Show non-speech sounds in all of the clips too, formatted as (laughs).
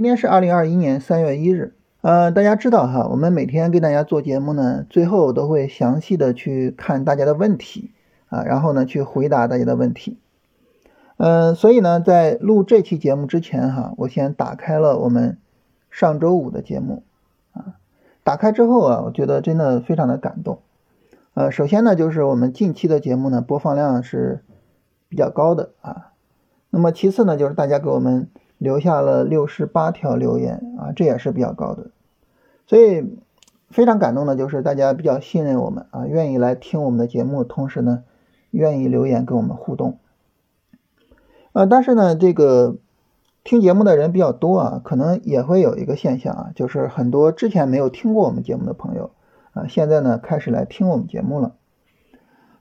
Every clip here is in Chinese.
今天是二零二一年三月一日，呃，大家知道哈，我们每天给大家做节目呢，最后都会详细的去看大家的问题啊，然后呢去回答大家的问题，嗯，所以呢，在录这期节目之前哈，我先打开了我们上周五的节目啊，打开之后啊，我觉得真的非常的感动，呃，首先呢，就是我们近期的节目呢，播放量是比较高的啊，那么其次呢，就是大家给我们。留下了六十八条留言啊，这也是比较高的，所以非常感动的就是大家比较信任我们啊，愿意来听我们的节目，同时呢，愿意留言跟我们互动。呃，但是呢，这个听节目的人比较多啊，可能也会有一个现象啊，就是很多之前没有听过我们节目的朋友啊，现在呢开始来听我们节目了。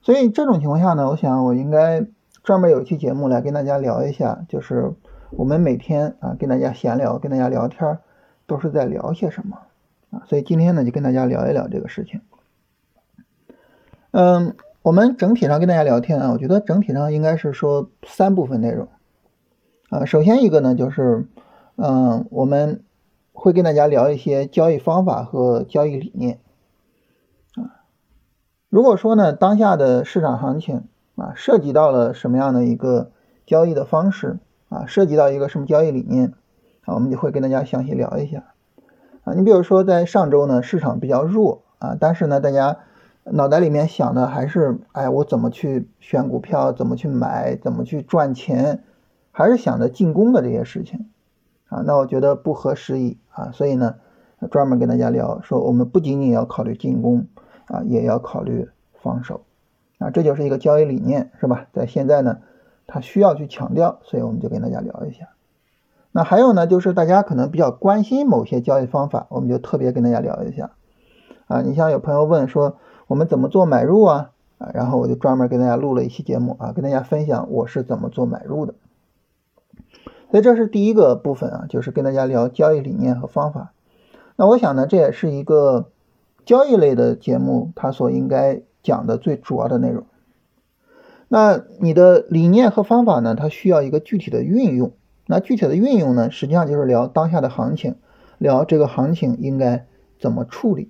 所以这种情况下呢，我想我应该专门有一期节目来跟大家聊一下，就是。我们每天啊跟大家闲聊，跟大家聊天，都是在聊些什么啊？所以今天呢就跟大家聊一聊这个事情。嗯，我们整体上跟大家聊天啊，我觉得整体上应该是说三部分内容啊。首先一个呢就是，嗯，我们会跟大家聊一些交易方法和交易理念啊。如果说呢当下的市场行情啊涉及到了什么样的一个交易的方式？啊，涉及到一个什么交易理念啊，我们就会跟大家详细聊一下啊。你比如说，在上周呢，市场比较弱啊，但是呢，大家脑袋里面想的还是，哎，我怎么去选股票，怎么去买，怎么去赚钱，还是想着进攻的这些事情啊。那我觉得不合时宜啊，所以呢，专门跟大家聊说，我们不仅仅要考虑进攻啊，也要考虑防守啊，这就是一个交易理念，是吧？在现在呢。他需要去强调，所以我们就跟大家聊一下。那还有呢，就是大家可能比较关心某些交易方法，我们就特别跟大家聊一下。啊，你像有朋友问说我们怎么做买入啊？啊，然后我就专门给大家录了一期节目啊，跟大家分享我是怎么做买入的。所以这是第一个部分啊，就是跟大家聊交易理念和方法。那我想呢，这也是一个交易类的节目，它所应该讲的最主要的内容。那你的理念和方法呢？它需要一个具体的运用。那具体的运用呢，实际上就是聊当下的行情，聊这个行情应该怎么处理。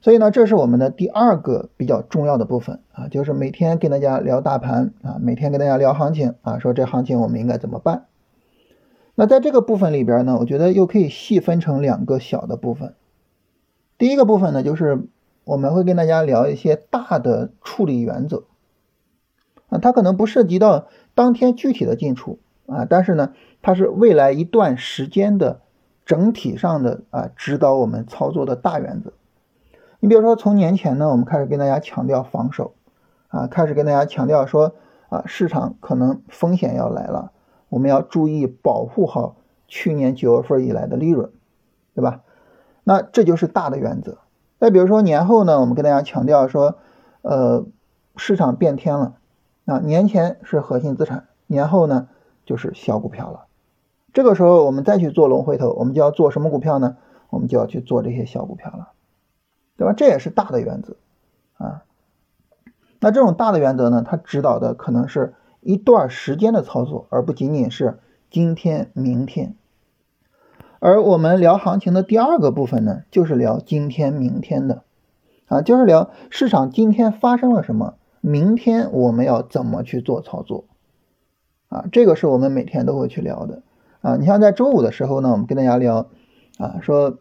所以呢，这是我们的第二个比较重要的部分啊，就是每天跟大家聊大盘啊，每天跟大家聊行情啊，说这行情我们应该怎么办。那在这个部分里边呢，我觉得又可以细分成两个小的部分。第一个部分呢，就是我们会跟大家聊一些大的处理原则。它可能不涉及到当天具体的进出啊，但是呢，它是未来一段时间的整体上的啊指导我们操作的大原则。你比如说，从年前呢，我们开始跟大家强调防守啊，开始跟大家强调说啊，市场可能风险要来了，我们要注意保护好去年九月份以来的利润，对吧？那这就是大的原则。再比如说年后呢，我们跟大家强调说，呃，市场变天了。啊，年前是核心资产，年后呢就是小股票了。这个时候我们再去做龙回头，我们就要做什么股票呢？我们就要去做这些小股票了，对吧？这也是大的原则啊。那这种大的原则呢，它指导的可能是一段时间的操作，而不仅仅是今天、明天。而我们聊行情的第二个部分呢，就是聊今天、明天的啊，就是聊市场今天发生了什么。明天我们要怎么去做操作啊？这个是我们每天都会去聊的啊。你像在周五的时候呢，我们跟大家聊啊，说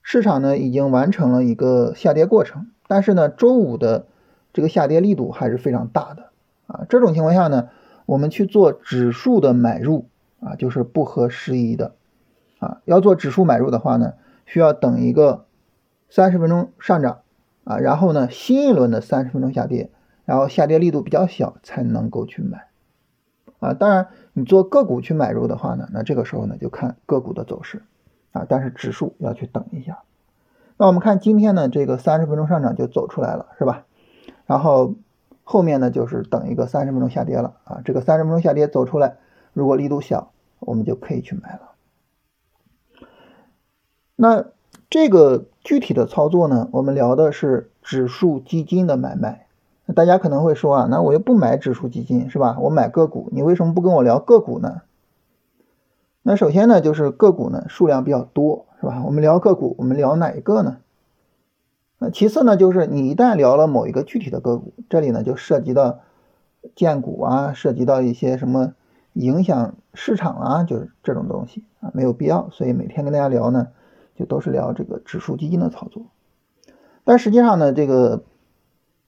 市场呢已经完成了一个下跌过程，但是呢，周五的这个下跌力度还是非常大的啊。这种情况下呢，我们去做指数的买入啊，就是不合时宜的啊。要做指数买入的话呢，需要等一个三十分钟上涨啊，然后呢，新一轮的三十分钟下跌。然后下跌力度比较小才能够去买，啊，当然你做个股去买入的话呢，那这个时候呢就看个股的走势，啊，但是指数要去等一下。那我们看今天呢这个三十分钟上涨就走出来了，是吧？然后后面呢就是等一个三十分钟下跌了，啊，这个三十分钟下跌走出来，如果力度小，我们就可以去买了。那这个具体的操作呢，我们聊的是指数基金的买卖。大家可能会说啊，那我又不买指数基金是吧？我买个股，你为什么不跟我聊个股呢？那首先呢，就是个股呢数量比较多，是吧？我们聊个股，我们聊哪一个呢？那其次呢，就是你一旦聊了某一个具体的个股，这里呢就涉及到荐股啊，涉及到一些什么影响市场啊，就是这种东西啊，没有必要。所以每天跟大家聊呢，就都是聊这个指数基金的操作。但实际上呢，这个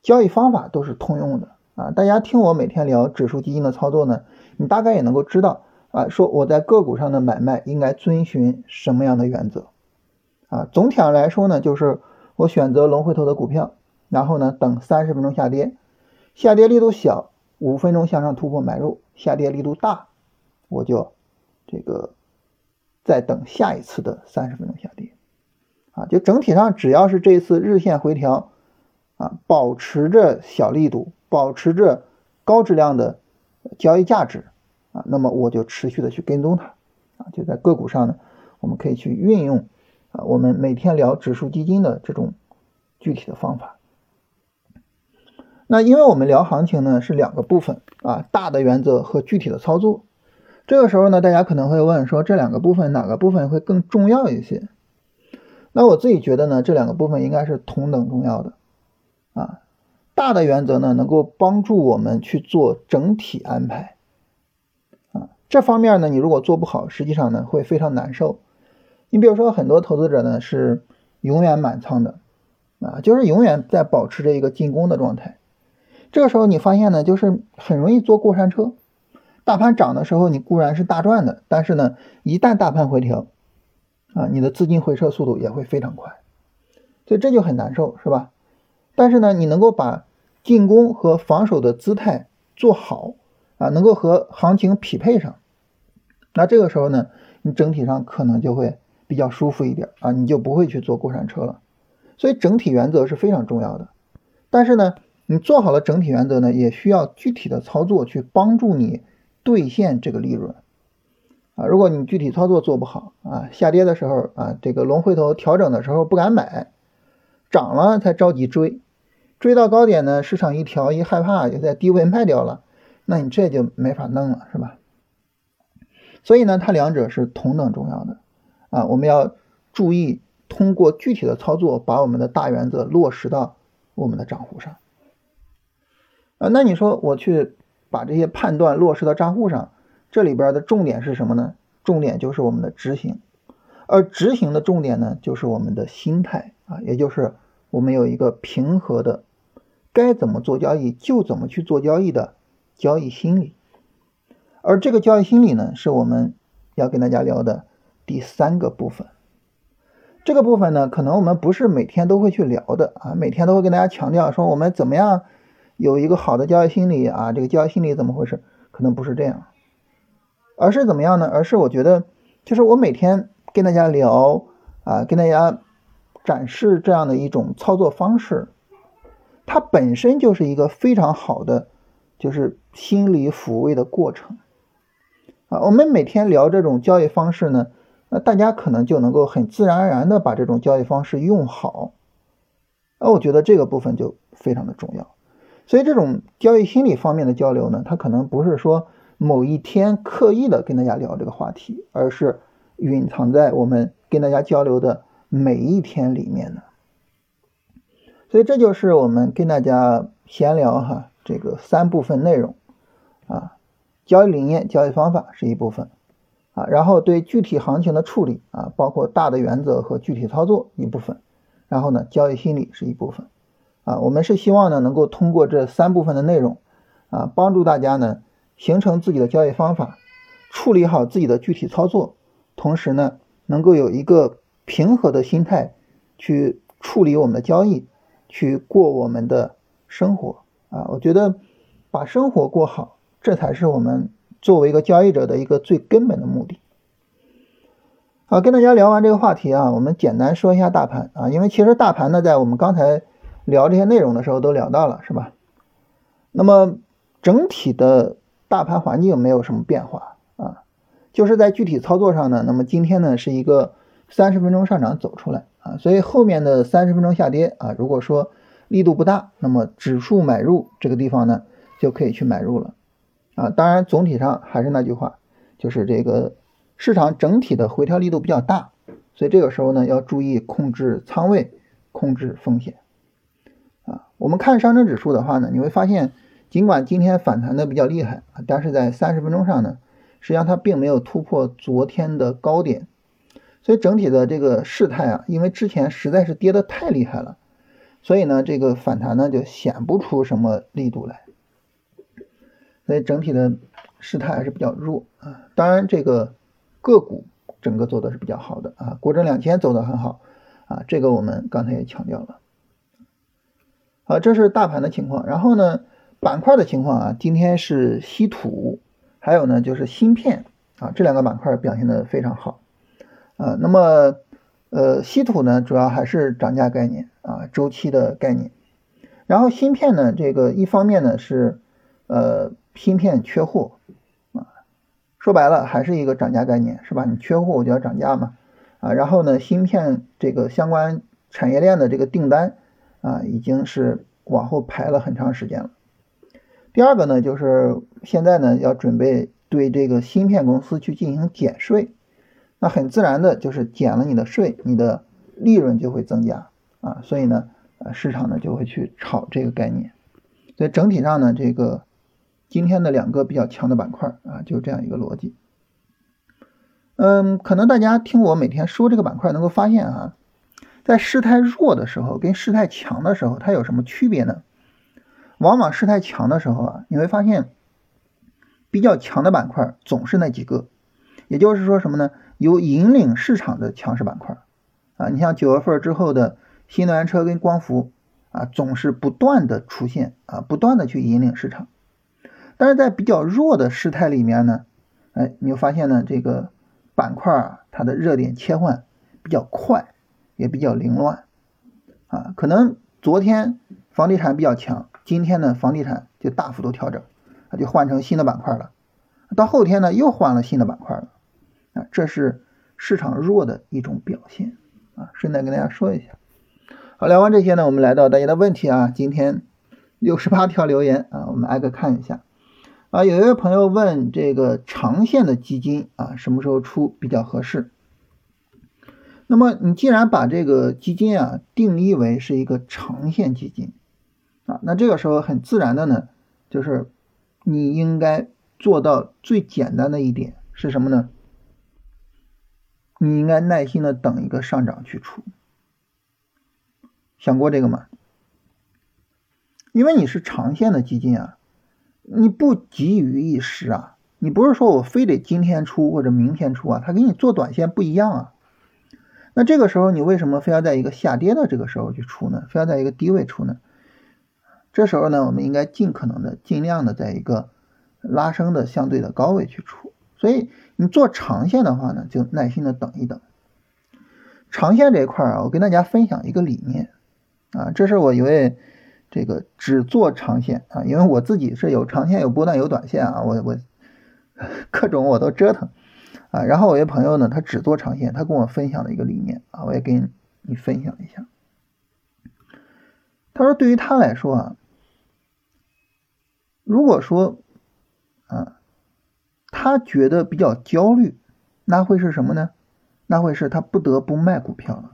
交易方法都是通用的啊。大家听我每天聊指数基金的操作呢，你大概也能够知道啊，说我在个股上的买卖应该遵循什么样的原则啊。总体上来说呢，就是我选择龙回头的股票，然后呢等三十分钟下跌，下跌力度小，五分钟向上突破买入；下跌力度大，我就这个再等下一次的三十分钟下跌。啊，就整体上只要是这次日线回调，啊，保持着小力度，保持着高质量的交易价值，啊，那么我就持续的去跟踪它，啊，就在个股上呢，我们可以去运用啊，我们每天聊指数基金的这种具体的方法。那因为我们聊行情呢是两个部分啊，大的原则和具体的操作。这个时候呢，大家可能会问说，这两个部分哪个部分会更重要一些？那我自己觉得呢，这两个部分应该是同等重要的，啊，大的原则呢能够帮助我们去做整体安排，啊，这方面呢你如果做不好，实际上呢会非常难受。你比如说很多投资者呢是永远满仓的，啊，就是永远在保持着一个进攻的状态，这个时候你发现呢就是很容易坐过山车，大盘涨的时候你固然是大赚的，但是呢一旦大盘回调。啊，你的资金回撤速度也会非常快，所以这就很难受，是吧？但是呢，你能够把进攻和防守的姿态做好啊，能够和行情匹配上，那这个时候呢，你整体上可能就会比较舒服一点啊，你就不会去坐过山车了。所以整体原则是非常重要的。但是呢，你做好了整体原则呢，也需要具体的操作去帮助你兑现这个利润。啊，如果你具体操作做不好啊，下跌的时候啊，这个龙回头调整的时候不敢买，涨了才着急追，追到高点呢，市场一调一害怕就在低位卖掉了，那你这就没法弄了，是吧？所以呢，它两者是同等重要的啊，我们要注意通过具体的操作把我们的大原则落实到我们的账户上。啊，那你说我去把这些判断落实到账户上？这里边的重点是什么呢？重点就是我们的执行，而执行的重点呢，就是我们的心态啊，也就是我们有一个平和的，该怎么做交易就怎么去做交易的交易心理。而这个交易心理呢，是我们要跟大家聊的第三个部分。这个部分呢，可能我们不是每天都会去聊的啊，每天都会跟大家强调说我们怎么样有一个好的交易心理啊，这个交易心理怎么回事？可能不是这样。而是怎么样呢？而是我觉得，就是我每天跟大家聊啊，跟大家展示这样的一种操作方式，它本身就是一个非常好的，就是心理抚慰的过程啊。我们每天聊这种交易方式呢，那大家可能就能够很自然而然的把这种交易方式用好。那我觉得这个部分就非常的重要。所以这种交易心理方面的交流呢，它可能不是说。某一天刻意的跟大家聊这个话题，而是隐藏在我们跟大家交流的每一天里面的。所以这就是我们跟大家闲聊哈，这个三部分内容啊，交易理念、交易方法是一部分啊，然后对具体行情的处理啊，包括大的原则和具体操作一部分，然后呢，交易心理是一部分啊，我们是希望呢能够通过这三部分的内容啊，帮助大家呢。形成自己的交易方法，处理好自己的具体操作，同时呢，能够有一个平和的心态去处理我们的交易，去过我们的生活啊！我觉得把生活过好，这才是我们作为一个交易者的一个最根本的目的。好，跟大家聊完这个话题啊，我们简单说一下大盘啊，因为其实大盘呢，在我们刚才聊这些内容的时候都聊到了，是吧？那么整体的。大盘环境没有什么变化啊，就是在具体操作上呢，那么今天呢是一个三十分钟上涨走出来啊，所以后面的三十分钟下跌啊，如果说力度不大，那么指数买入这个地方呢就可以去买入了啊。当然总体上还是那句话，就是这个市场整体的回调力度比较大，所以这个时候呢要注意控制仓位，控制风险。啊，我们看上证指数的话呢，你会发现，尽管今天反弹的比较厉害啊，但是在三十分钟上呢，实际上它并没有突破昨天的高点，所以整体的这个事态啊，因为之前实在是跌得太厉害了，所以呢，这个反弹呢就显不出什么力度来，所以整体的事态还是比较弱啊。当然这个。个股整个做的是比较好的啊，国证两千走的很好啊，这个我们刚才也强调了。好，这是大盘的情况，然后呢，板块的情况啊，今天是稀土，还有呢就是芯片啊，这两个板块表现的非常好啊。那么呃，稀土呢主要还是涨价概念啊，周期的概念，然后芯片呢，这个一方面呢是呃芯片缺货啊。说白了还是一个涨价概念，是吧？你缺货我就要涨价嘛，啊，然后呢，芯片这个相关产业链的这个订单啊，已经是往后排了很长时间了。第二个呢，就是现在呢要准备对这个芯片公司去进行减税，那很自然的就是减了你的税，你的利润就会增加啊，所以呢，呃，市场呢就会去炒这个概念，所以整体上呢，这个。今天的两个比较强的板块啊，就是这样一个逻辑。嗯，可能大家听我每天说这个板块，能够发现啊，在势态弱的时候跟势态强的时候，它有什么区别呢？往往势态强的时候啊，你会发现比较强的板块总是那几个，也就是说什么呢？有引领市场的强势板块啊，你像九月份之后的新能源车跟光伏啊，总是不断的出现啊，不断的去引领市场。但是在比较弱的事态里面呢，哎，你就发现呢，这个板块啊，它的热点切换比较快，也比较凌乱啊。可能昨天房地产比较强，今天呢，房地产就大幅度调整，它就换成新的板块了。到后天呢，又换了新的板块了这是市场弱的一种表现啊。顺带跟大家说一下。好，聊完这些呢，我们来到大家的问题啊。今天六十八条留言啊，我们挨个看一下。啊，有一位朋友问这个长线的基金啊，什么时候出比较合适？那么你既然把这个基金啊定义为是一个长线基金啊，那这个时候很自然的呢，就是你应该做到最简单的一点是什么呢？你应该耐心的等一个上涨去出。想过这个吗？因为你是长线的基金啊。你不急于一时啊，你不是说我非得今天出或者明天出啊，他给你做短线不一样啊。那这个时候你为什么非要在一个下跌的这个时候去出呢？非要在一个低位出呢？这时候呢，我们应该尽可能的、尽量的在一个拉升的相对的高位去出。所以你做长线的话呢，就耐心的等一等。长线这一块啊，我跟大家分享一个理念啊，这是我一位。这个只做长线啊，因为我自己是有长线、有波段、有短线啊，我我 (laughs) 各种我都折腾啊。然后我一朋友呢，他只做长线，他跟我分享了一个理念啊，我也跟你分享一下。他说，对于他来说啊，如果说啊，他觉得比较焦虑，那会是什么呢？那会是他不得不卖股票了。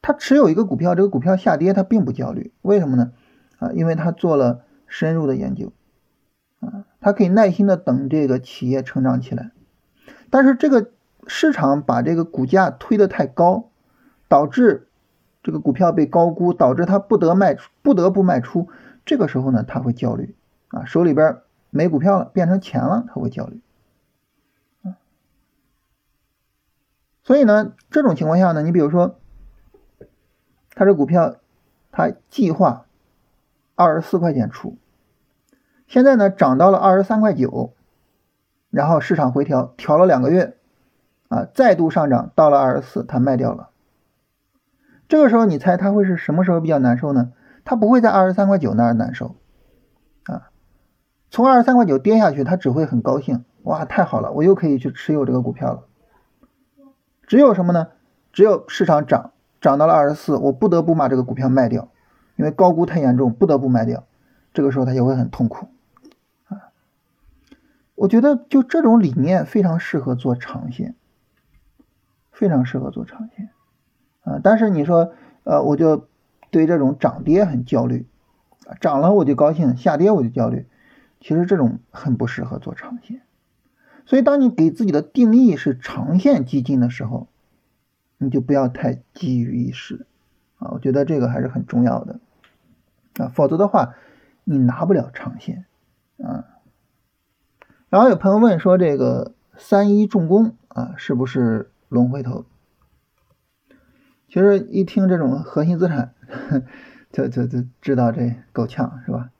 他持有一个股票，这个股票下跌，他并不焦虑，为什么呢？啊，因为他做了深入的研究，啊，他可以耐心的等这个企业成长起来。但是这个市场把这个股价推得太高，导致这个股票被高估，导致他不得卖出，不得不卖出。这个时候呢，他会焦虑，啊，手里边没股票了，变成钱了，他会焦虑。所以呢，这种情况下呢，你比如说。他这股票，他计划二十四块钱出，现在呢涨到了二十三块九，然后市场回调，调了两个月，啊，再度上涨到了二十四，他卖掉了。这个时候你猜他会是什么时候比较难受呢？他不会在二十三块九那儿难受，从二十三块九跌下去，他只会很高兴，哇，太好了，我又可以去持有这个股票了。只有什么呢？只有市场涨。涨到了二十四，我不得不把这个股票卖掉，因为高估太严重，不得不卖掉。这个时候他就会很痛苦啊。我觉得就这种理念非常适合做长线，非常适合做长线啊。但是你说，呃，我就对这种涨跌很焦虑，涨了我就高兴，下跌我就焦虑。其实这种很不适合做长线。所以，当你给自己的定义是长线基金的时候，你就不要太急于一时啊。我觉得这个还是很重要的啊，否则的话，你拿不了长线啊。然后有朋友问说，这个三一重工啊，是不是龙回头？其实一听这种核心资产，(laughs) 就就就知道这够呛是吧？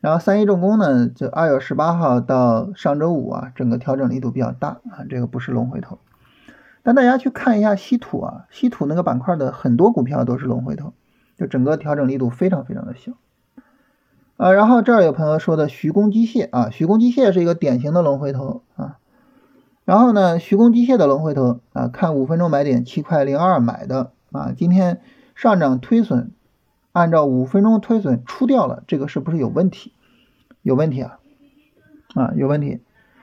然后三一重工呢，就二月十八号到上周五啊，整个调整力度比较大啊，这个不是龙回头。但大家去看一下稀土啊，稀土那个板块的很多股票都是龙回头，就整个调整力度非常非常的小。啊，然后这儿有朋友说的徐工机械啊，徐工机械是一个典型的龙回头啊。然后呢，徐工机械的龙回头啊，看五分钟买点七块零二买的啊，今天上涨推损，按照五分钟推损出掉了，这个是不是有问题？有问题啊，啊有问题，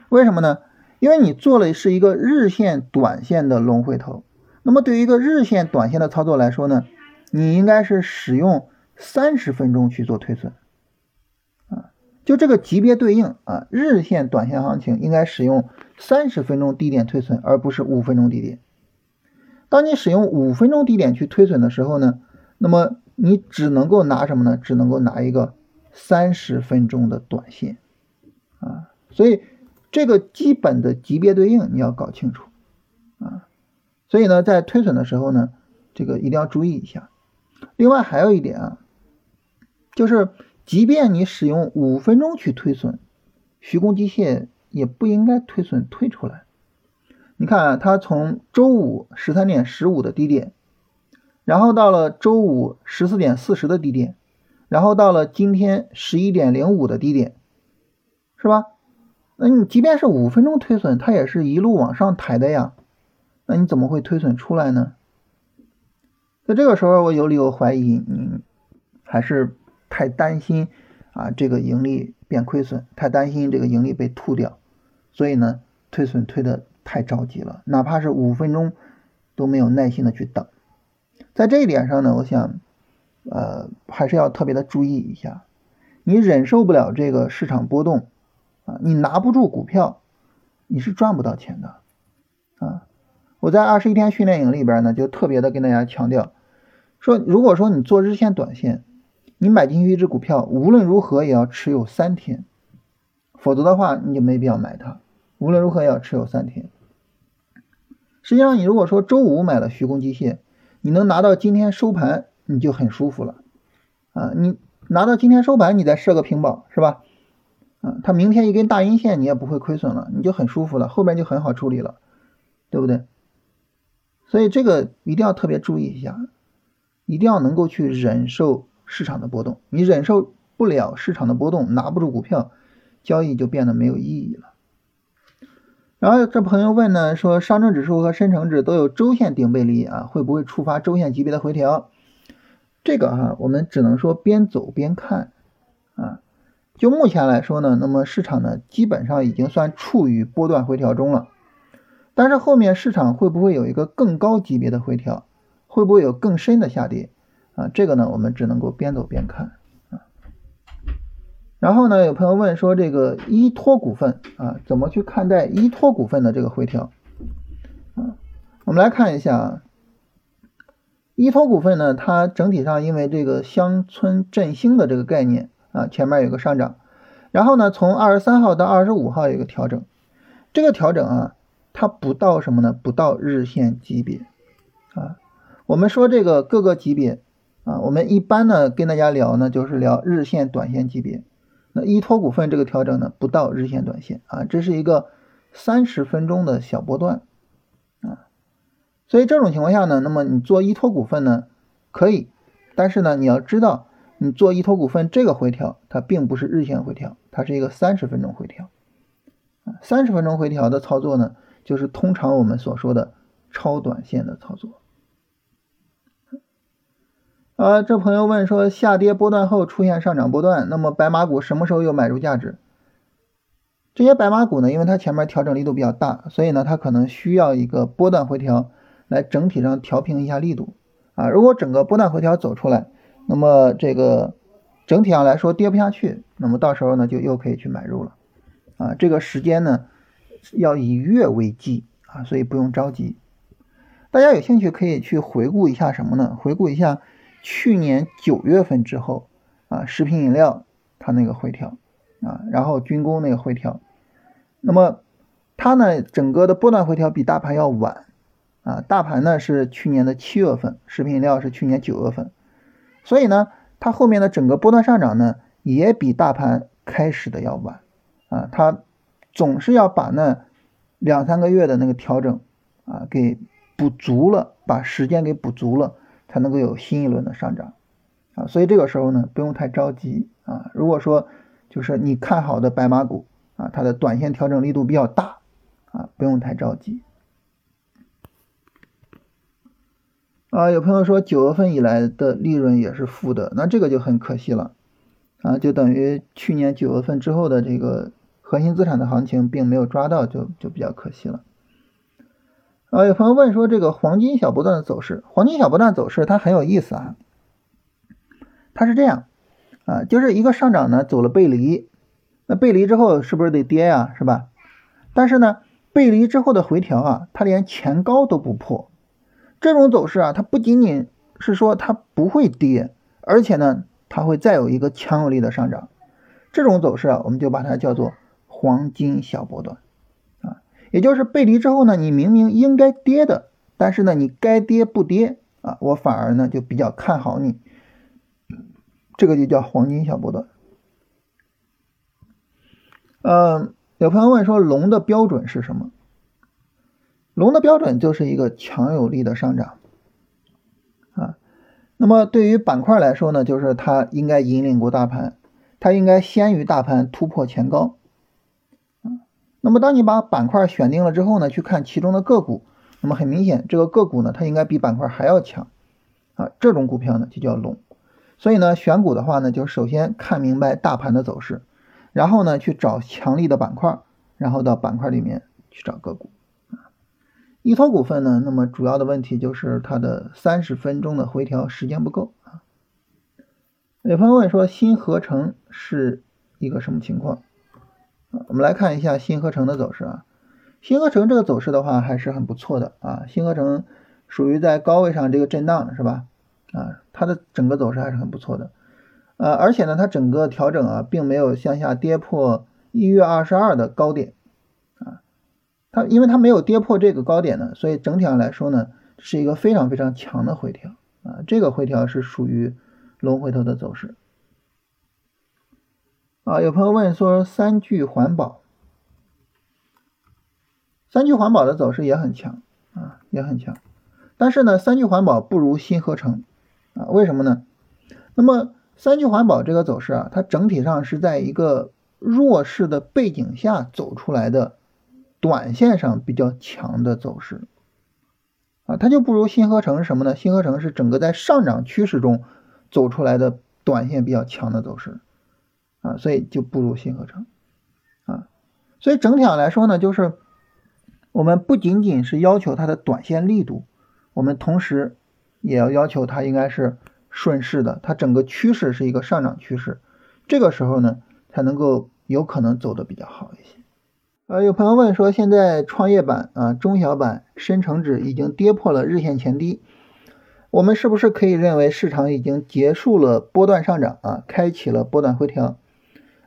为什么呢？因为你做了是一个日线短线的龙回头，那么对于一个日线短线的操作来说呢，你应该是使用三十分钟去做推损啊。就这个级别对应啊，日线、短线行情应该使用三十分钟低点推损，而不是五分钟低点。当你使用五分钟低点去推损的时候呢，那么你只能够拿什么呢？只能够拿一个三十分钟的短线啊。所以这个基本的级别对应你要搞清楚啊。所以呢，在推损的时候呢，这个一定要注意一下。另外还有一点啊，就是。即便你使用五分钟去推损，徐工机械也不应该推损推出来。你看，啊它从周五十三点十五的低点，然后到了周五十四点四十的低点，然后到了今天十一点零五的低点，是吧？那你即便是五分钟推损，它也是一路往上抬的呀。那你怎么会推损出来呢？在这个时候，我有理由怀疑你还是。太担心啊，这个盈利变亏损，太担心这个盈利被吐掉，所以呢，推损推的太着急了，哪怕是五分钟都没有耐心的去等。在这一点上呢，我想，呃，还是要特别的注意一下，你忍受不了这个市场波动啊，你拿不住股票，你是赚不到钱的啊。我在二十一天训练营里边呢，就特别的跟大家强调，说如果说你做日线、短线。你买进去一只股票，无论如何也要持有三天，否则的话你就没必要买它。无论如何也要持有三天。实际上，你如果说周五买了徐工机械，你能拿到今天收盘，你就很舒服了啊！你拿到今天收盘，你再设个平保，是吧？啊，它明天一根大阴线，你也不会亏损了，你就很舒服了，后边就很好处理了，对不对？所以这个一定要特别注意一下，一定要能够去忍受。市场的波动，你忍受不了市场的波动，拿不住股票，交易就变得没有意义了。然后这朋友问呢，说上证指数和深成指都有周线顶背离啊，会不会触发周线级别的回调？这个哈，我们只能说边走边看啊。就目前来说呢，那么市场呢基本上已经算处于波段回调中了，但是后面市场会不会有一个更高级别的回调？会不会有更深的下跌？啊，这个呢，我们只能够边走边看。然后呢，有朋友问说，这个依托股份啊，怎么去看待依托股份的这个回调？啊，我们来看一下啊，依托股份呢，它整体上因为这个乡村振兴的这个概念啊，前面有个上涨，然后呢，从二十三号到二十五号有个调整，这个调整啊，它不到什么呢？不到日线级别啊。我们说这个各个级别。啊，我们一般呢跟大家聊呢，就是聊日线、短线级别。那依托股份这个调整呢，不到日线、短线啊，这是一个三十分钟的小波段啊。所以这种情况下呢，那么你做依托股份呢可以，但是呢你要知道，你做依托股份这个回调，它并不是日线回调，它是一个三十分钟回调。三十分钟回调的操作呢，就是通常我们所说的超短线的操作。啊，这朋友问说，下跌波段后出现上涨波段，那么白马股什么时候有买入价值？这些白马股呢，因为它前面调整力度比较大，所以呢，它可能需要一个波段回调来整体上调平一下力度啊。如果整个波段回调走出来，那么这个整体上来说跌不下去，那么到时候呢就又可以去买入了啊。这个时间呢要以月为计啊，所以不用着急。大家有兴趣可以去回顾一下什么呢？回顾一下去年九月份之后啊，食品饮料它那个回调。啊，然后军工那个回调，那么它呢，整个的波段回调比大盘要晚啊，大盘呢是去年的七月份，食品饮料是去年九月份，所以呢，它后面的整个波段上涨呢，也比大盘开始的要晚啊，它总是要把那两三个月的那个调整啊给补足了，把时间给补足了，才能够有新一轮的上涨啊，所以这个时候呢，不用太着急啊，如果说。就是你看好的白马股啊，它的短线调整力度比较大啊，不用太着急。啊，有朋友说九月份以来的利润也是负的，那这个就很可惜了啊，就等于去年九月份之后的这个核心资产的行情并没有抓到，就就比较可惜了。啊，有朋友问说这个黄金小波段的走势，黄金小波段走势它很有意思啊，它是这样。啊，就是一个上涨呢，走了背离，那背离之后是不是得跌呀？是吧？但是呢，背离之后的回调啊，它连前高都不破，这种走势啊，它不仅仅是说它不会跌，而且呢，它会再有一个强有力的上涨。这种走势啊，我们就把它叫做黄金小波段，也就是背离之后呢，你明明应该跌的，但是呢，你该跌不跌啊，我反而呢就比较看好你。这个就叫黄金小波段。嗯，有朋友问说，龙的标准是什么？龙的标准就是一个强有力的上涨啊。那么对于板块来说呢，就是它应该引领过大盘，它应该先于大盘突破前高。那么当你把板块选定了之后呢，去看其中的个股，那么很明显，这个个股呢，它应该比板块还要强啊。这种股票呢，就叫龙。所以呢，选股的话呢，就首先看明白大盘的走势，然后呢，去找强力的板块，然后到板块里面去找个股。啊，易投股份呢，那么主要的问题就是它的三十分钟的回调时间不够啊。有朋友问说，新合成是一个什么情况？我们来看一下新合成的走势啊。新合成这个走势的话还是很不错的啊。新合成属于在高位上这个震荡是吧？啊，它的整个走势还是很不错的，呃，而且呢，它整个调整啊，并没有向下跌破一月二十二的高点，啊，它因为它没有跌破这个高点呢，所以整体上来说呢，是一个非常非常强的回调，啊，这个回调是属于龙回头的走势，啊，有朋友问说三聚环保，三聚环保的走势也很强，啊，也很强，但是呢，三聚环保不如新合成。啊，为什么呢？那么三聚环保这个走势啊，它整体上是在一个弱势的背景下走出来的，短线上比较强的走势啊，它就不如新合成什么呢？新合成是整个在上涨趋势中走出来的短线比较强的走势啊，所以就不如新合成啊，所以整体上来说呢，就是我们不仅仅是要求它的短线力度，我们同时。也要要求它应该是顺势的，它整个趋势是一个上涨趋势，这个时候呢才能够有可能走的比较好一些。呃，有朋友问说，现在创业板啊、中小板、深成指已经跌破了日线前低，我们是不是可以认为市场已经结束了波段上涨啊，开启了波段回调？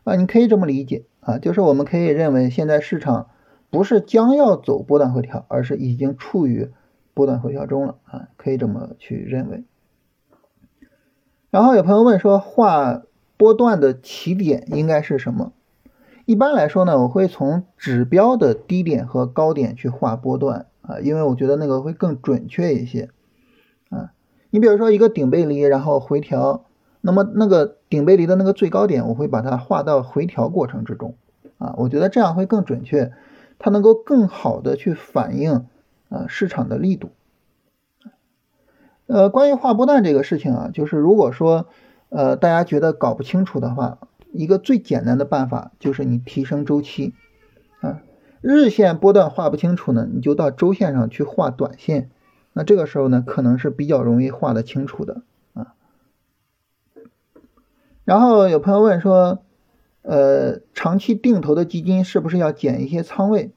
啊，你可以这么理解啊，就是我们可以认为现在市场不是将要走波段回调，而是已经处于。波段回调中了啊，可以这么去认为。然后有朋友问说，画波段的起点应该是什么？一般来说呢，我会从指标的低点和高点去画波段啊，因为我觉得那个会更准确一些啊。你比如说一个顶背离，然后回调，那么那个顶背离的那个最高点，我会把它画到回调过程之中啊，我觉得这样会更准确，它能够更好的去反映。啊，市场的力度。呃，关于画波段这个事情啊，就是如果说呃大家觉得搞不清楚的话，一个最简单的办法就是你提升周期啊日线波段画不清楚呢，你就到周线上去画短线，那这个时候呢，可能是比较容易画得清楚的。然后有朋友问说，呃，长期定投的基金是不是要减一些仓位？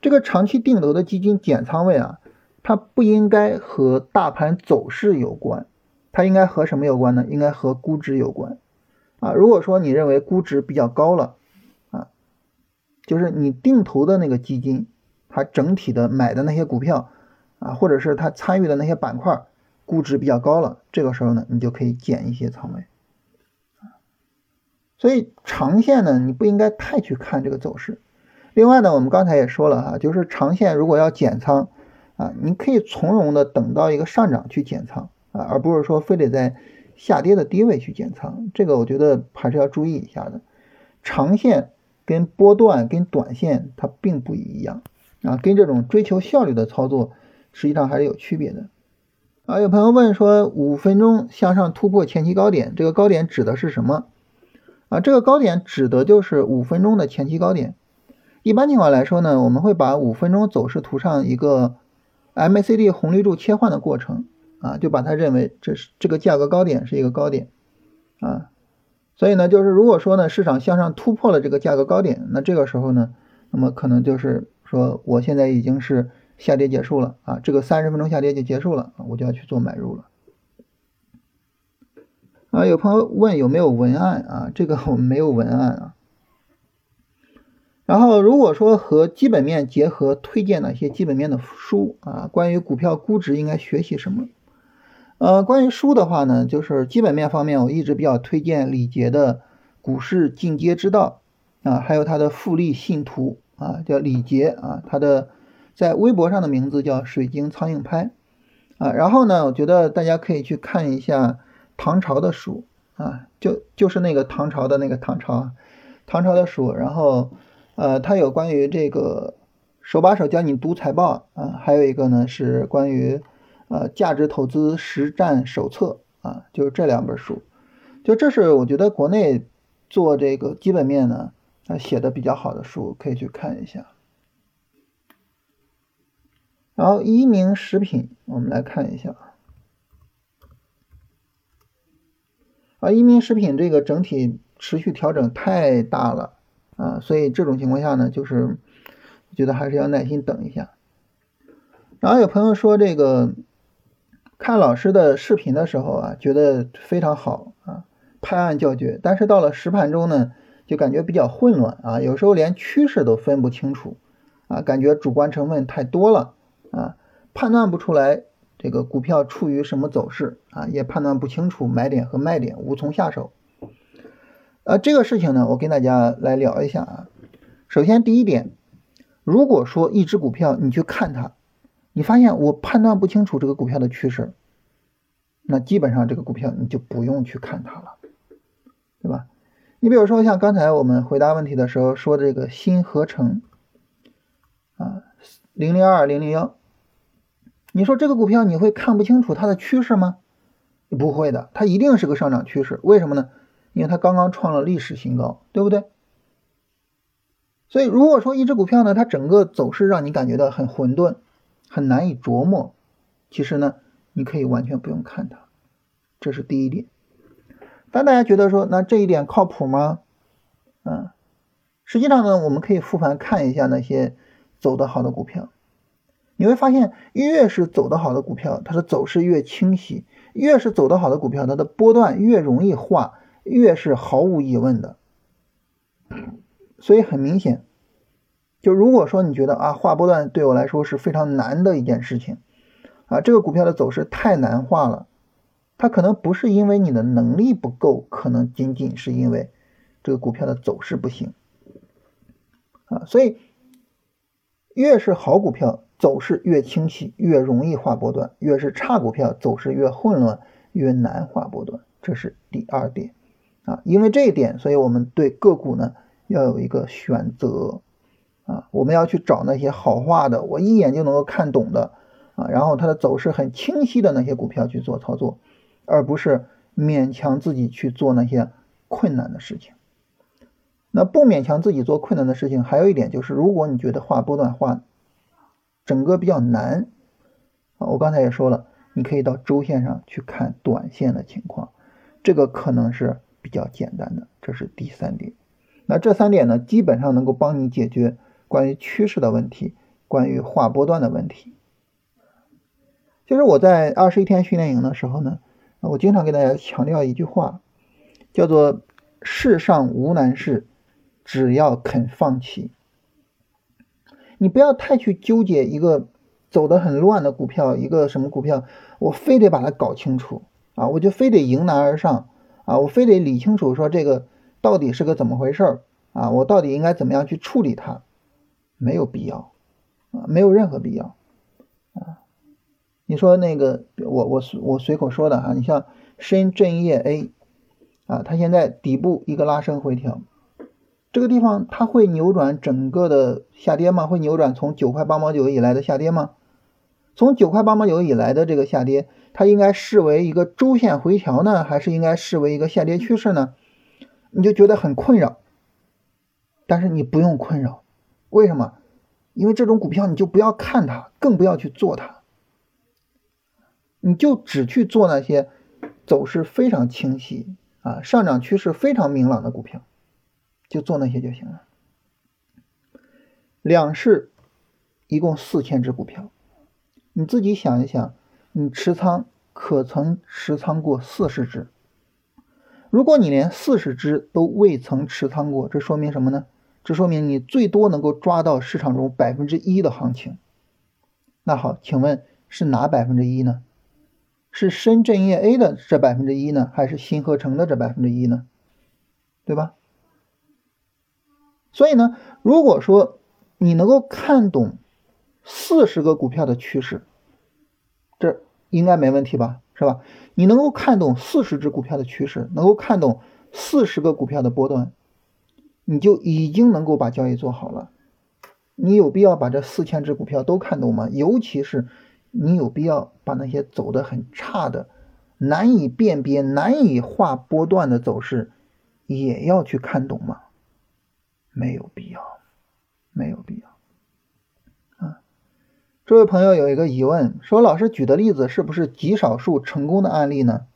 这个长期定投的基金减仓位啊，它不应该和大盘走势有关，它应该和什么有关呢？应该和估值有关啊。如果说你认为估值比较高了啊，就是你定投的那个基金，它整体的买的那些股票啊，或者是它参与的那些板块估值比较高了，这个时候呢，你就可以减一些仓位所以长线呢，你不应该太去看这个走势。另外呢，我们刚才也说了哈，就是长线如果要减仓啊，你可以从容的等到一个上涨去减仓啊，而不是说非得在下跌的低位去减仓。这个我觉得还是要注意一下的。长线跟波段跟短线它并不一样啊，跟这种追求效率的操作实际上还是有区别的。啊，有朋友问说，五分钟向上突破前期高点，这个高点指的是什么？啊，这个高点指的就是五分钟的前期高点。一般情况来说呢，我们会把五分钟走势图上一个 MACD 红绿柱切换的过程啊，就把它认为这是这个价格高点是一个高点啊，所以呢，就是如果说呢市场向上突破了这个价格高点，那这个时候呢，那么可能就是说我现在已经是下跌结束了啊，这个三十分钟下跌就结束了，我就要去做买入了啊。有朋友问有没有文案啊？这个我们没有文案啊。然后，如果说和基本面结合，推荐哪些基本面的书啊？关于股票估值应该学习什么？呃，关于书的话呢，就是基本面方面，我一直比较推荐李杰的《股市进阶之道》啊，还有他的复利信徒啊，叫李杰啊，他的在微博上的名字叫水晶苍蝇拍啊。然后呢，我觉得大家可以去看一下唐朝的书啊，就就是那个唐朝的那个唐朝，唐朝的书，然后。呃，它有关于这个手把手教你读财报啊，还有一个呢是关于呃价值投资实战手册啊，就是这两本书，就这是我觉得国内做这个基本面呢啊写的比较好的书，可以去看一下。然后一鸣食品，我们来看一下啊，一鸣食品这个整体持续调整太大了。啊，所以这种情况下呢，就是觉得还是要耐心等一下。然后有朋友说，这个看老师的视频的时候啊，觉得非常好啊，拍案叫绝。但是到了实盘中呢，就感觉比较混乱啊，有时候连趋势都分不清楚啊，感觉主观成分太多了啊，判断不出来这个股票处于什么走势啊，也判断不清楚买点和卖点，无从下手。呃，这个事情呢，我跟大家来聊一下啊。首先，第一点，如果说一只股票你去看它，你发现我判断不清楚这个股票的趋势，那基本上这个股票你就不用去看它了，对吧？你比如说像刚才我们回答问题的时候说这个新合成啊，零零二零零幺，你说这个股票你会看不清楚它的趋势吗？不会的，它一定是个上涨趋势。为什么呢？因为它刚刚创了历史新高，对不对？所以如果说一只股票呢，它整个走势让你感觉到很混沌，很难以琢磨，其实呢，你可以完全不用看它，这是第一点。但大家觉得说，那这一点靠谱吗？嗯，实际上呢，我们可以复盘看一下那些走得好的股票，你会发现，越是走得好的股票，它的走势越清晰；越是走得好的股票，它的波段越容易画。越是毫无疑问的，所以很明显，就如果说你觉得啊画波段对我来说是非常难的一件事情，啊这个股票的走势太难画了，它可能不是因为你的能力不够，可能仅仅是因为这个股票的走势不行，啊所以越是好股票走势越清晰，越容易画波段；越是差股票走势越混乱，越难画波段。这是第二点。啊，因为这一点，所以我们对个股呢要有一个选择啊，我们要去找那些好画的，我一眼就能够看懂的啊，然后它的走势很清晰的那些股票去做操作，而不是勉强自己去做那些困难的事情那不勉强自己做困难的事情，还有一点就是，如果你觉得画波段画整个比较难啊，我刚才也说了，你可以到周线上去看短线的情况，这个可能是比较简单的。这是第三点。那这三点呢，基本上能够帮你解决关于趋势的问题，关于画波段的问题。其实我在二十一天训练营的时候呢，我经常给大家强调一句话，叫做“世上无难事”。只要肯放弃，你不要太去纠结一个走得很乱的股票，一个什么股票，我非得把它搞清楚啊，我就非得迎难而上啊，我非得理清楚说这个到底是个怎么回事儿啊，我到底应该怎么样去处理它，没有必要啊，没有任何必要啊。你说那个我我我随口说的哈，你像深圳业 A 啊，它现在底部一个拉升回调。这个地方它会扭转整个的下跌吗？会扭转从九块八毛九以来的下跌吗？从九块八毛九以来的这个下跌，它应该视为一个周线回调呢，还是应该视为一个下跌趋势呢？你就觉得很困扰。但是你不用困扰，为什么？因为这种股票你就不要看它，更不要去做它，你就只去做那些走势非常清晰啊、上涨趋势非常明朗的股票。就做那些就行了。两市一共四千只股票，你自己想一想，你持仓可曾持仓过四十只？如果你连四十只都未曾持仓过，这说明什么呢？这说明你最多能够抓到市场中百分之一的行情。那好，请问是哪百分之一呢？是深圳业 A 的这百分之一呢，还是新合成的这百分之一呢？对吧？所以呢，如果说你能够看懂四十个股票的趋势，这应该没问题吧，是吧？你能够看懂四十只股票的趋势，能够看懂四十个股票的波段，你就已经能够把交易做好了。你有必要把这四千只股票都看懂吗？尤其是你有必要把那些走得很差的、难以辨别、难以画波段的走势也要去看懂吗？没有必要，没有必要。啊，这位朋友有一个疑问，说老师举的例子是不是极少数成功的案例呢？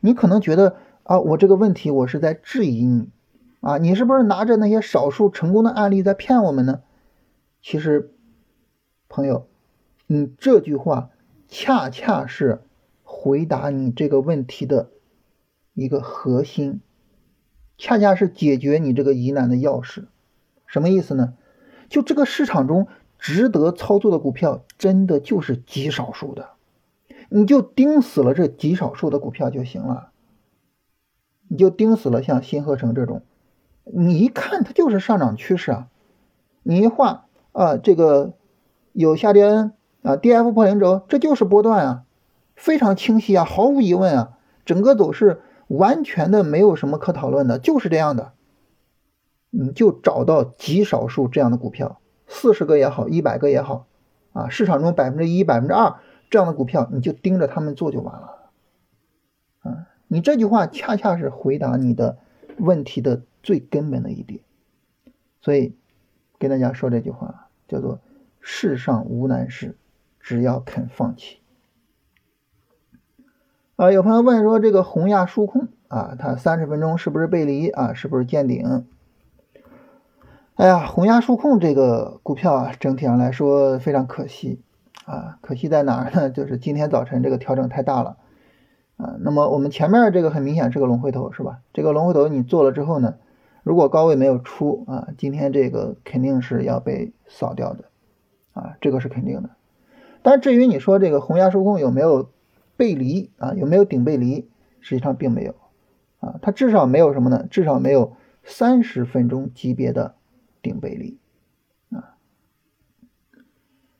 你可能觉得啊，我这个问题我是在质疑你啊，你是不是拿着那些少数成功的案例在骗我们呢？其实，朋友，你这句话恰恰是回答你这个问题的一个核心。恰恰是解决你这个疑难的钥匙，什么意思呢？就这个市场中值得操作的股票，真的就是极少数的，你就盯死了这极少数的股票就行了。你就盯死了像新合成这种，你一看它就是上涨趋势啊，你一画啊，这个有下跌啊，D F 破零轴，这就是波段啊，非常清晰啊，毫无疑问啊，整个走势。完全的没有什么可讨论的，就是这样的。你就找到极少数这样的股票，四十个也好，一百个也好，啊，市场中百分之一、百分之二这样的股票，你就盯着他们做就完了。啊，你这句话恰恰是回答你的问题的最根本的一点。所以跟大家说这句话叫做“世上无难事，只要肯放弃”。啊，有朋友问说，这个红亚数控啊，它三十分钟是不是背离啊？是不是见顶？哎呀，红亚数控这个股票啊，整体上来说非常可惜啊，可惜在哪儿呢？(laughs) 就是今天早晨这个调整太大了啊。那么我们前面这个很明显是个龙回头，是吧？这个龙回头你做了之后呢，如果高位没有出啊，今天这个肯定是要被扫掉的啊，这个是肯定的。但至于你说这个红亚数控有没有？背离啊，有没有顶背离？实际上并没有啊，它至少没有什么呢？至少没有三十分钟级别的顶背离啊。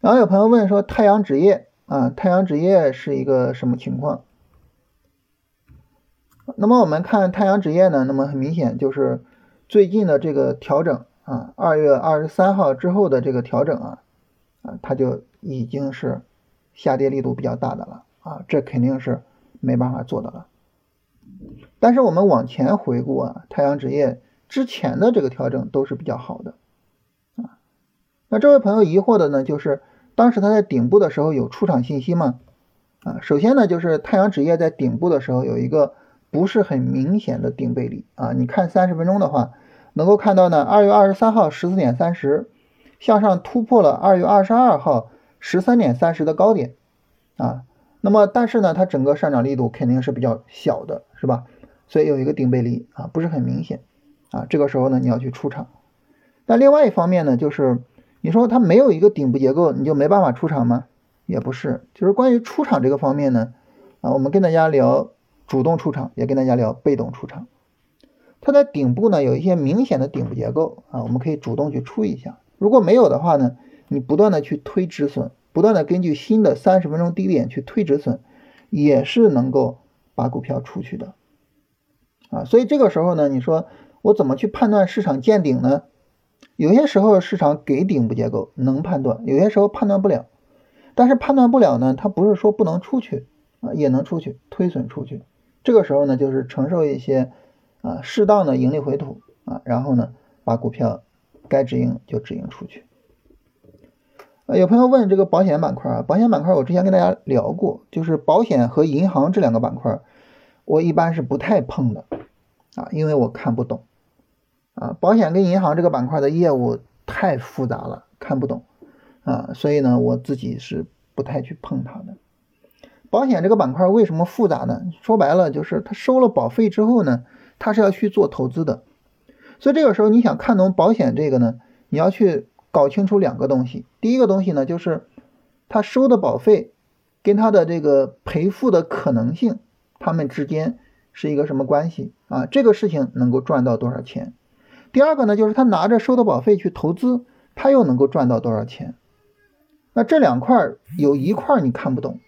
然后有朋友问说，太阳纸业啊，太阳纸业是一个什么情况？那么我们看太阳纸业呢，那么很明显就是最近的这个调整啊，二月二十三号之后的这个调整啊，啊，它就已经是下跌力度比较大的了。啊，这肯定是没办法做的了。但是我们往前回顾啊，太阳纸业之前的这个调整都是比较好的啊。那这位朋友疑惑的呢，就是当时他在顶部的时候有出场信息吗？啊，首先呢，就是太阳纸业在顶部的时候有一个不是很明显的顶背离啊。你看三十分钟的话，能够看到呢，二月二十三号十四点三十向上突破了二月二十二号十三点三十的高点啊。那么，但是呢，它整个上涨力度肯定是比较小的，是吧？所以有一个顶背离啊，不是很明显啊。这个时候呢，你要去出场。但另外一方面呢，就是你说它没有一个顶部结构，你就没办法出场吗？也不是。就是关于出场这个方面呢，啊，我们跟大家聊主动出场，也跟大家聊被动出场。它在顶部呢有一些明显的顶部结构啊，我们可以主动去出一下。如果没有的话呢，你不断的去推止损。不断的根据新的三十分钟低点去推止损，也是能够把股票出去的啊。所以这个时候呢，你说我怎么去判断市场见顶呢？有些时候市场给顶部结构能判断，有些时候判断不了。但是判断不了呢，它不是说不能出去啊，也能出去推损出去。这个时候呢，就是承受一些啊适当的盈利回吐啊，然后呢把股票该止盈就止盈出去。呃，有朋友问这个保险板块啊，保险板块我之前跟大家聊过，就是保险和银行这两个板块，我一般是不太碰的啊，因为我看不懂啊，保险跟银行这个板块的业务太复杂了，看不懂啊，所以呢，我自己是不太去碰它的。保险这个板块为什么复杂呢？说白了就是它收了保费之后呢，它是要去做投资的，所以这个时候你想看懂保险这个呢，你要去。搞清楚两个东西，第一个东西呢，就是他收的保费跟他的这个赔付的可能性，他们之间是一个什么关系啊？这个事情能够赚到多少钱？第二个呢，就是他拿着收的保费去投资，他又能够赚到多少钱？那这两块有一块你看不懂，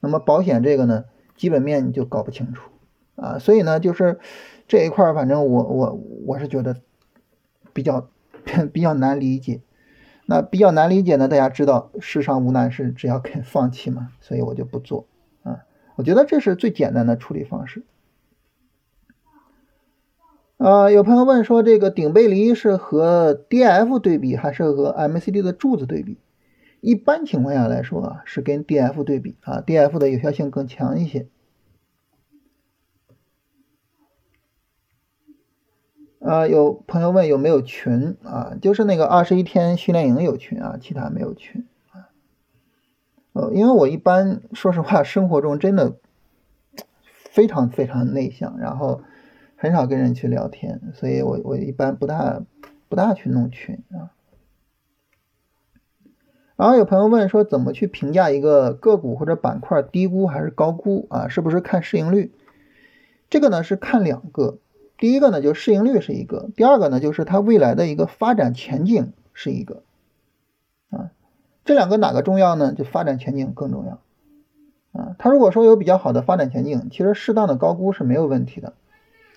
那么保险这个呢，基本面你就搞不清楚啊。所以呢，就是这一块，反正我我我是觉得比较 (laughs) 比较难理解。那比较难理解呢？大家知道世上无难事，只要肯放弃嘛，所以我就不做啊。我觉得这是最简单的处理方式。啊，有朋友问说，这个顶背离是和 D F 对比，还是和 M C D 的柱子对比？一般情况下来说啊，是跟 D F 对比啊，D F 的有效性更强一些。啊，有朋友问有没有群啊？就是那个二十一天训练营有群啊，其他没有群啊。呃，因为我一般说实话，生活中真的非常非常内向，然后很少跟人去聊天，所以我我一般不大不大去弄群啊。然后有朋友问说，怎么去评价一个个股或者板块低估还是高估啊？是不是看市盈率？这个呢是看两个。第一个呢，就是市盈率是一个；第二个呢，就是它未来的一个发展前景是一个。啊，这两个哪个重要呢？就发展前景更重要。啊，它如果说有比较好的发展前景，其实适当的高估是没有问题的。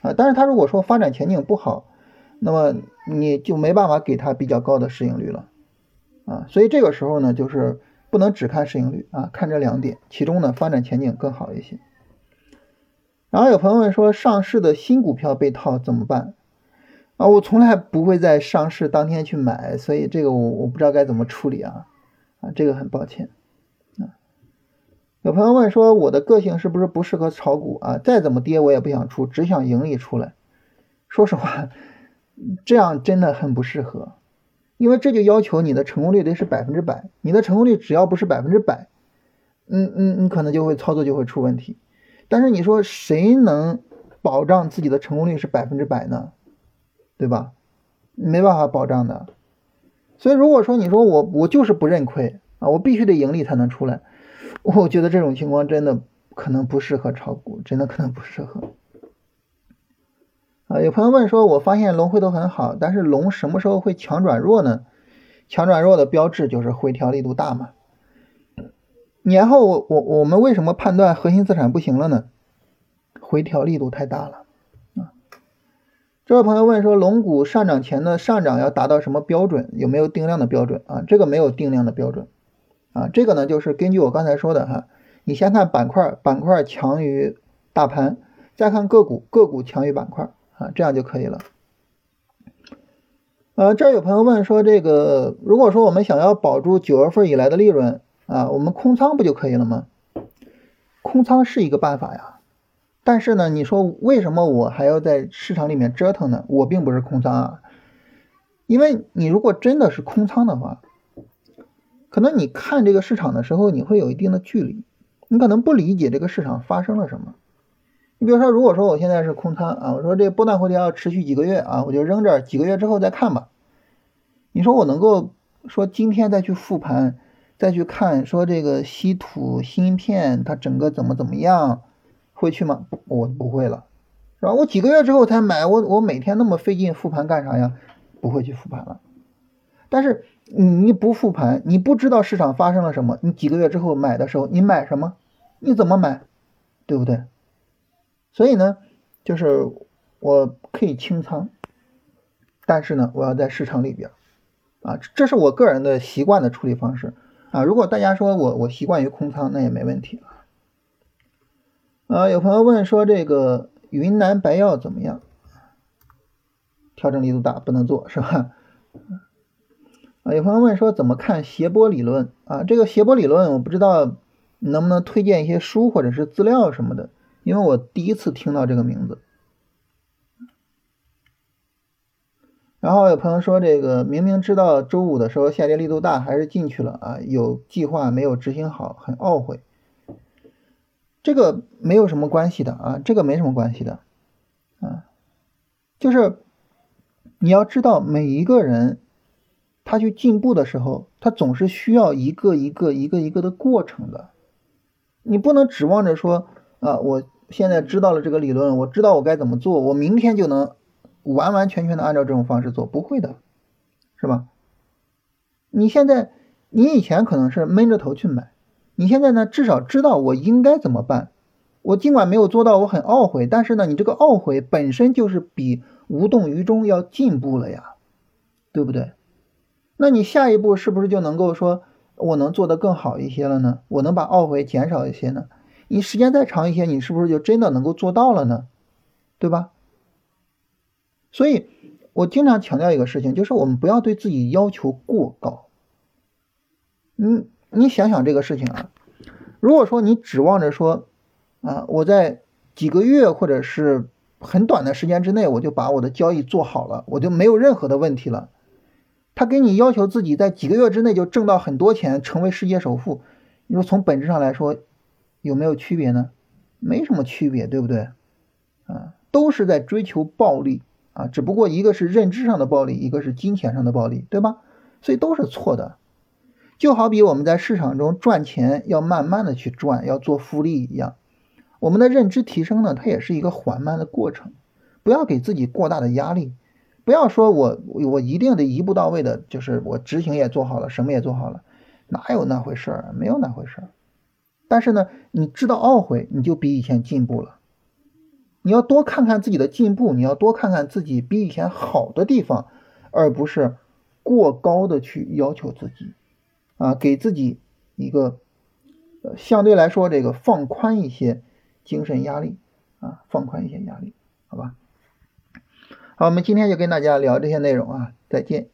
啊，但是它如果说发展前景不好，那么你就没办法给它比较高的市盈率了。啊，所以这个时候呢，就是不能只看市盈率啊，看这两点，其中呢发展前景更好一些。然后有朋友问说，上市的新股票被套怎么办？啊，我从来不会在上市当天去买，所以这个我我不知道该怎么处理啊，啊，这个很抱歉啊。有朋友问说，我的个性是不是不适合炒股啊？再怎么跌我也不想出，只想盈利出来。说实话，这样真的很不适合，因为这就要求你的成功率得是百分之百，你的成功率只要不是百分之百，嗯嗯，你可能就会操作就会出问题。但是你说谁能保障自己的成功率是百分之百呢？对吧？没办法保障的。所以如果说你说我我就是不认亏啊，我必须得盈利才能出来，我觉得这种情况真的可能不适合炒股，真的可能不适合。啊，有朋友问说，我发现龙回头很好，但是龙什么时候会强转弱呢？强转弱的标志就是回调力度大嘛。年后我我我们为什么判断核心资产不行了呢？回调力度太大了啊！这位朋友问说，龙股上涨前的上涨要达到什么标准？有没有定量的标准啊？这个没有定量的标准啊！这个呢，就是根据我刚才说的哈，你先看板块，板块强于大盘，再看个股，个股强于板块啊，这样就可以了呃，这儿有朋友问说，这个如果说我们想要保住九月份以来的利润啊，我们空仓不就可以了吗？空仓是一个办法呀，但是呢，你说为什么我还要在市场里面折腾呢？我并不是空仓啊，因为你如果真的是空仓的话，可能你看这个市场的时候，你会有一定的距离，你可能不理解这个市场发生了什么。你比如说，如果说我现在是空仓啊，我说这波段回调要持续几个月啊，我就扔这儿，几个月之后再看吧。你说我能够说今天再去复盘，再去看说这个稀土芯片它整个怎么怎么样，会去吗？我不会了，是吧？我几个月之后才买，我我每天那么费劲复盘干啥呀？不会去复盘了。但是你不复盘，你不知道市场发生了什么，你几个月之后买的时候，你买什么？你怎么买？对不对？所以呢，就是我可以清仓，但是呢，我要在市场里边，啊，这是我个人的习惯的处理方式啊。如果大家说我我习惯于空仓，那也没问题啊。啊，有朋友问说这个云南白药怎么样？调整力度大，不能做是吧？啊，有朋友问说怎么看斜波理论啊？这个斜波理论我不知道能不能推荐一些书或者是资料什么的。因为我第一次听到这个名字，然后有朋友说，这个明明知道周五的时候下跌力度大，还是进去了啊，有计划没有执行好，很懊悔。这个没有什么关系的啊，这个没什么关系的啊，就是你要知道，每一个人他去进步的时候，他总是需要一个一个一个一个的过程的，你不能指望着说啊我。现在知道了这个理论，我知道我该怎么做，我明天就能完完全全的按照这种方式做，不会的，是吧？你现在，你以前可能是闷着头去买，你现在呢，至少知道我应该怎么办。我尽管没有做到，我很懊悔，但是呢，你这个懊悔本身就是比无动于衷要进步了呀，对不对？那你下一步是不是就能够说我能做得更好一些了呢？我能把懊悔减少一些呢？你时间再长一些，你是不是就真的能够做到了呢？对吧？所以我经常强调一个事情，就是我们不要对自己要求过高。嗯，你想想这个事情啊，如果说你指望着说啊，我在几个月或者是很短的时间之内，我就把我的交易做好了，我就没有任何的问题了。他给你要求自己在几个月之内就挣到很多钱，成为世界首富，你说从本质上来说。有没有区别呢？没什么区别，对不对？啊，都是在追求暴利啊，只不过一个是认知上的暴力，一个是金钱上的暴力，对吧？所以都是错的。就好比我们在市场中赚钱要慢慢的去赚，要做复利一样，我们的认知提升呢，它也是一个缓慢的过程。不要给自己过大的压力，不要说我我一定得一步到位的，就是我执行也做好了，什么也做好了，哪有那回事儿？没有那回事儿。但是呢，你知道懊悔，你就比以前进步了。你要多看看自己的进步，你要多看看自己比以前好的地方，而不是过高的去要求自己，啊，给自己一个相对来说这个放宽一些精神压力啊，放宽一些压力，好吧？好，我们今天就跟大家聊这些内容啊，再见。